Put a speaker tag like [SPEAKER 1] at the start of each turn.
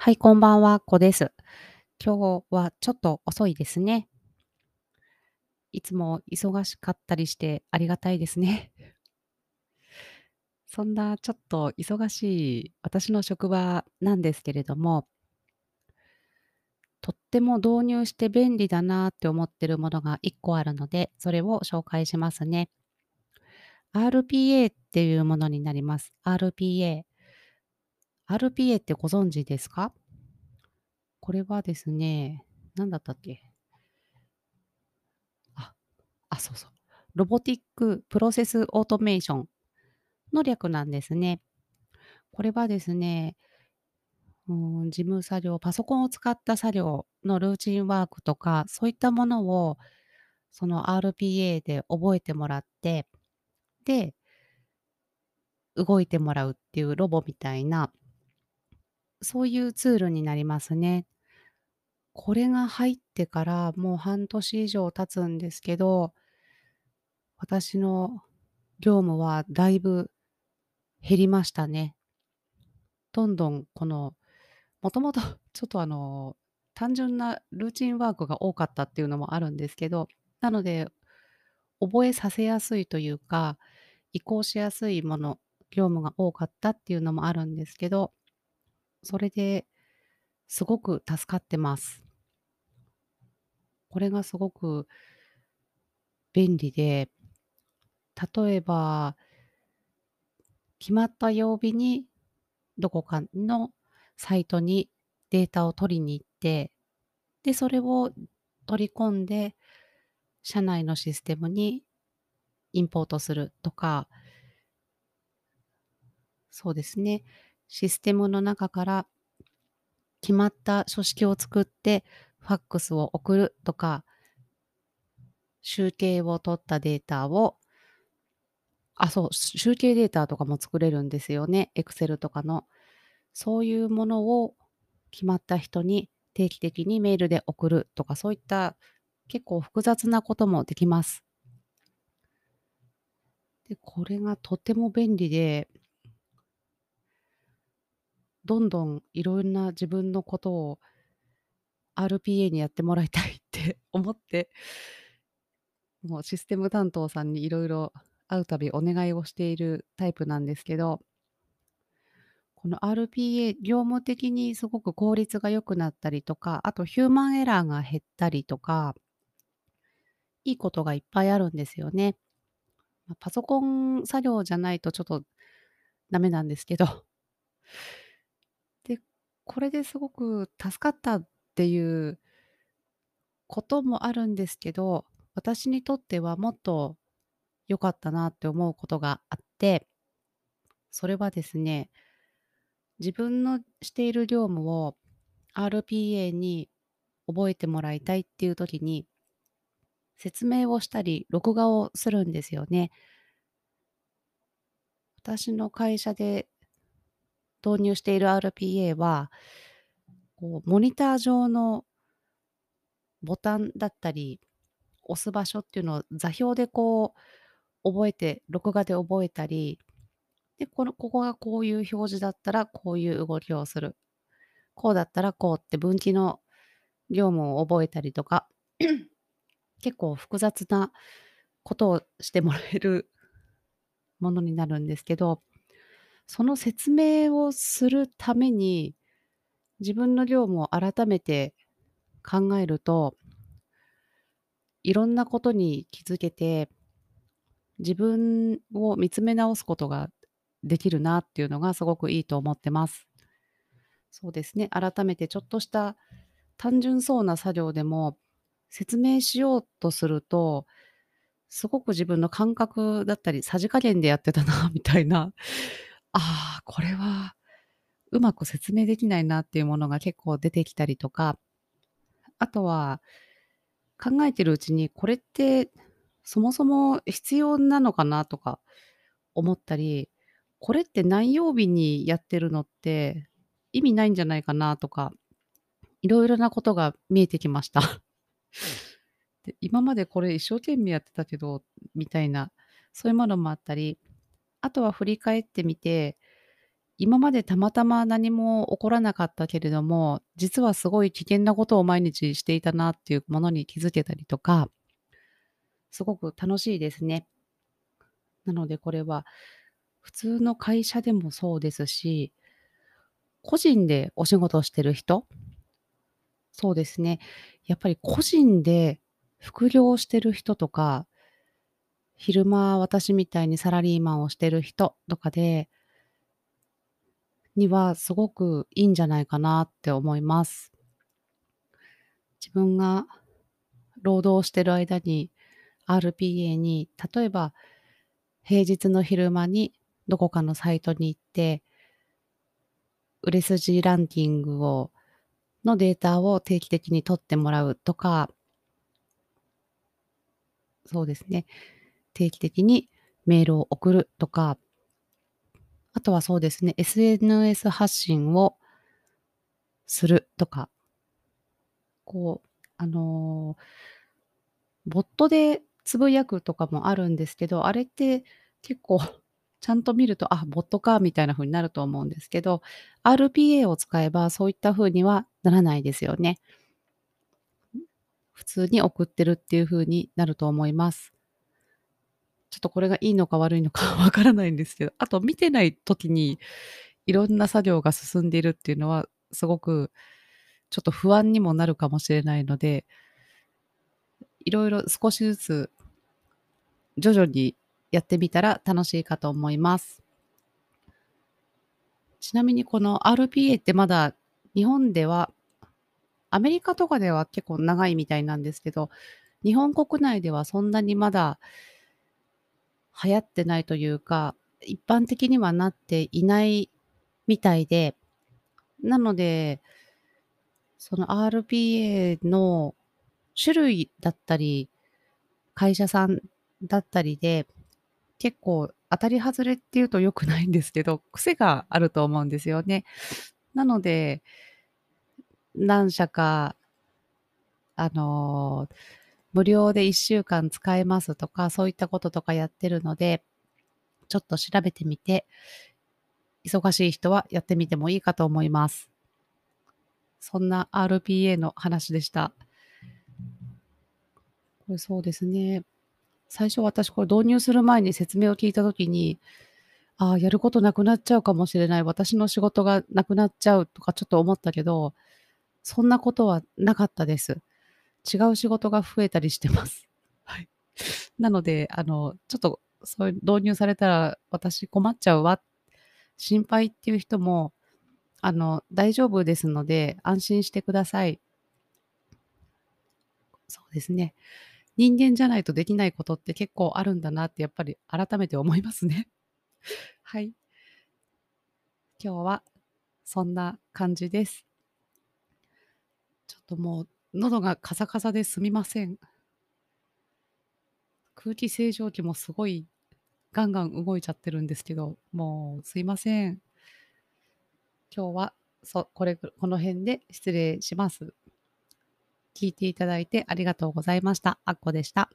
[SPEAKER 1] はい、こんばんは、こです。今日はちょっと遅いですね。いつも忙しかったりしてありがたいですね。そんなちょっと忙しい私の職場なんですけれども、とっても導入して便利だなって思ってるものが1個あるので、それを紹介しますね。RPA っていうものになります。RPA。RPA ってご存知ですか？これはですね、なんだったっけ？あ、あ、そうそう。 Robotic Process Automation の略なんですね。これはですね、うん、事務作業、パソコンを使った作業のルーチンワークとか、そういったものを、その RPA で覚えてもらって、で、動いてもらうっていうロボみたいな、そういうツールになりますね。これが入ってからもう半年以上経つんですけど、私の業務はだいぶ減りましたね。どんどんこの、もともと ちょっとあの、単純なルーチンワークが多かったっていうのもあるんですけど、なので、覚えさせやすいというか、移行しやすいもの、業務が多かったっていうのもあるんですけど、それですごく助かってます。これがすごく便利で、例えば、決まった曜日にどこかのサイトにデータを取りに行って、で、それを取り込んで、社内のシステムにインポートするとか、そうですね、システムの中から決まった書式を作って、ファックスを送るとか、集計を取ったデータをあ、そう、集計データとかも作れるんですよね、Excel とかの。そういうものを決まった人に定期的にメールで送るとか、そういった結構複雑なこともできます。で、これがとても便利でどんどんいろんな自分のことを RPA にやってもらいたいって 思って、もうシステム担当さんにいろいろ会うたびお願いをしているタイプなんですけど、この RPA、業務的にすごく効率が良くなったりとか、あとヒューマンエラーが減ったりとか、いいことがいっぱいあるんですよね。パソコン作業じゃないとちょっとダメなんですけど。これですごく助かったっていうこともあるんですけど、私にとってはもっと良かったなって思うことがあって、それはですね、自分のしている業務を RPA に覚えてもらいたいっていう時に、説明をしたり、録画をするんですよね。私の会社で導入している RPA は、こうモニター上のボタンだったり、押す場所っていうのを座標でこう覚えて、録画で覚えたり、で、このここがこういう表示だったらこういう動きをする。こうだったらこうって分岐の業務を覚えたりとか、結構複雑なことをしてもらえるものになるんですけど、その説明をするために、自分の業務を改めて考えると、いろんなことに気づけて、自分を見つめ直すことができるなっていうのがすごくいいと思ってます。そうですね、改めてちょっとした単純そうな作業でも、説明しようとすると、すごく自分の感覚だったり、さじ加減でやってたなみたいな、ああ、これはうまく説明できないなっていうものが結構出てきたりとか、あとは、考えてるうちに、これってそもそも必要なのかなとか思ったり、これって何曜日にやってるのって意味ないんじゃないかなとか、いろいろなことが見えてきました。で、今までこれ一生懸命やってたけど、みたいな、そういうものもあったり、あとは振り返ってみて、今までたまたま何も起こらなかったけれども、実はすごい危険なことを毎日していたなっていうものに気づけたりとか、すごく楽しいですね。なのでこれは、普通の会社でもそうですし、個人でお仕事してる人そうですね。やっぱり個人で副業してる人とか、昼間私みたいにサラリーマンをしてる人とかでにはすごくいいんじゃないかなって思います。自分が労働してる間に RPA に、例えば平日の昼間にどこかのサイトに行って、売れ筋ランキングをのデータを定期的に取ってもらうとかそうですね。定期的にメールを送るとか、あとはそうですね、SNS 発信をするとか、こう、あの、ボットでつぶやくとかもあるんですけど、あれって結構 ちゃんと見ると、あ、ボットかみたいな風になると思うんですけど、RPA を使えばそういった風にはならないですよね。普通に送ってるっていう風になると思います。ちょっとこれがいいのか悪いのか わからないんですけど、あと見てない時にいろんな作業が進んでいるっていうのは、すごくちょっと不安にもなるかもしれないので、いろいろ少しずつ徐々にやってみたら楽しいかと思います。ちなみにこの RPA ってまだ日本では、アメリカとかでは結構長いみたいなんですけど、日本国内ではそんなにまだ流行ってないというか、一般的にはなっていないみたいで、なので、その RPA の種類だったり、会社さんだったりで、結構当たり外れっていうと良くないんですけど、癖があると思うんですよね。なので、何社か、あの、無料で1週間使えますとか、そういったこととかやってるので、ちょっと調べてみて、忙しい人はやってみてもいいかと思います。そんな RPA の話でした。これそうですね。最初私これ導入する前に説明を聞いたときに、ああ、やることなくなっちゃうかもしれない。私の仕事がなくなっちゃうとかちょっと思ったけど、そんなことはなかったです。違う仕事が増えたりしてます。はい。なので、あの、ちょっとそういう導入されたら私困っちゃうわ、心配っていう人も、あの、大丈夫ですので安心してください。そうですね。人間じゃないとできないことって結構あるんだなってやっぱり改めて思いますね。はい。今日はそんな感じです。ちょっともう喉がカサカサですみません。空気清浄機もすごいガンガン動いちゃってるんですけど、もうすいません。今日はそこれこの辺で失礼します。聞いていただいてありがとうございました。あっこでした。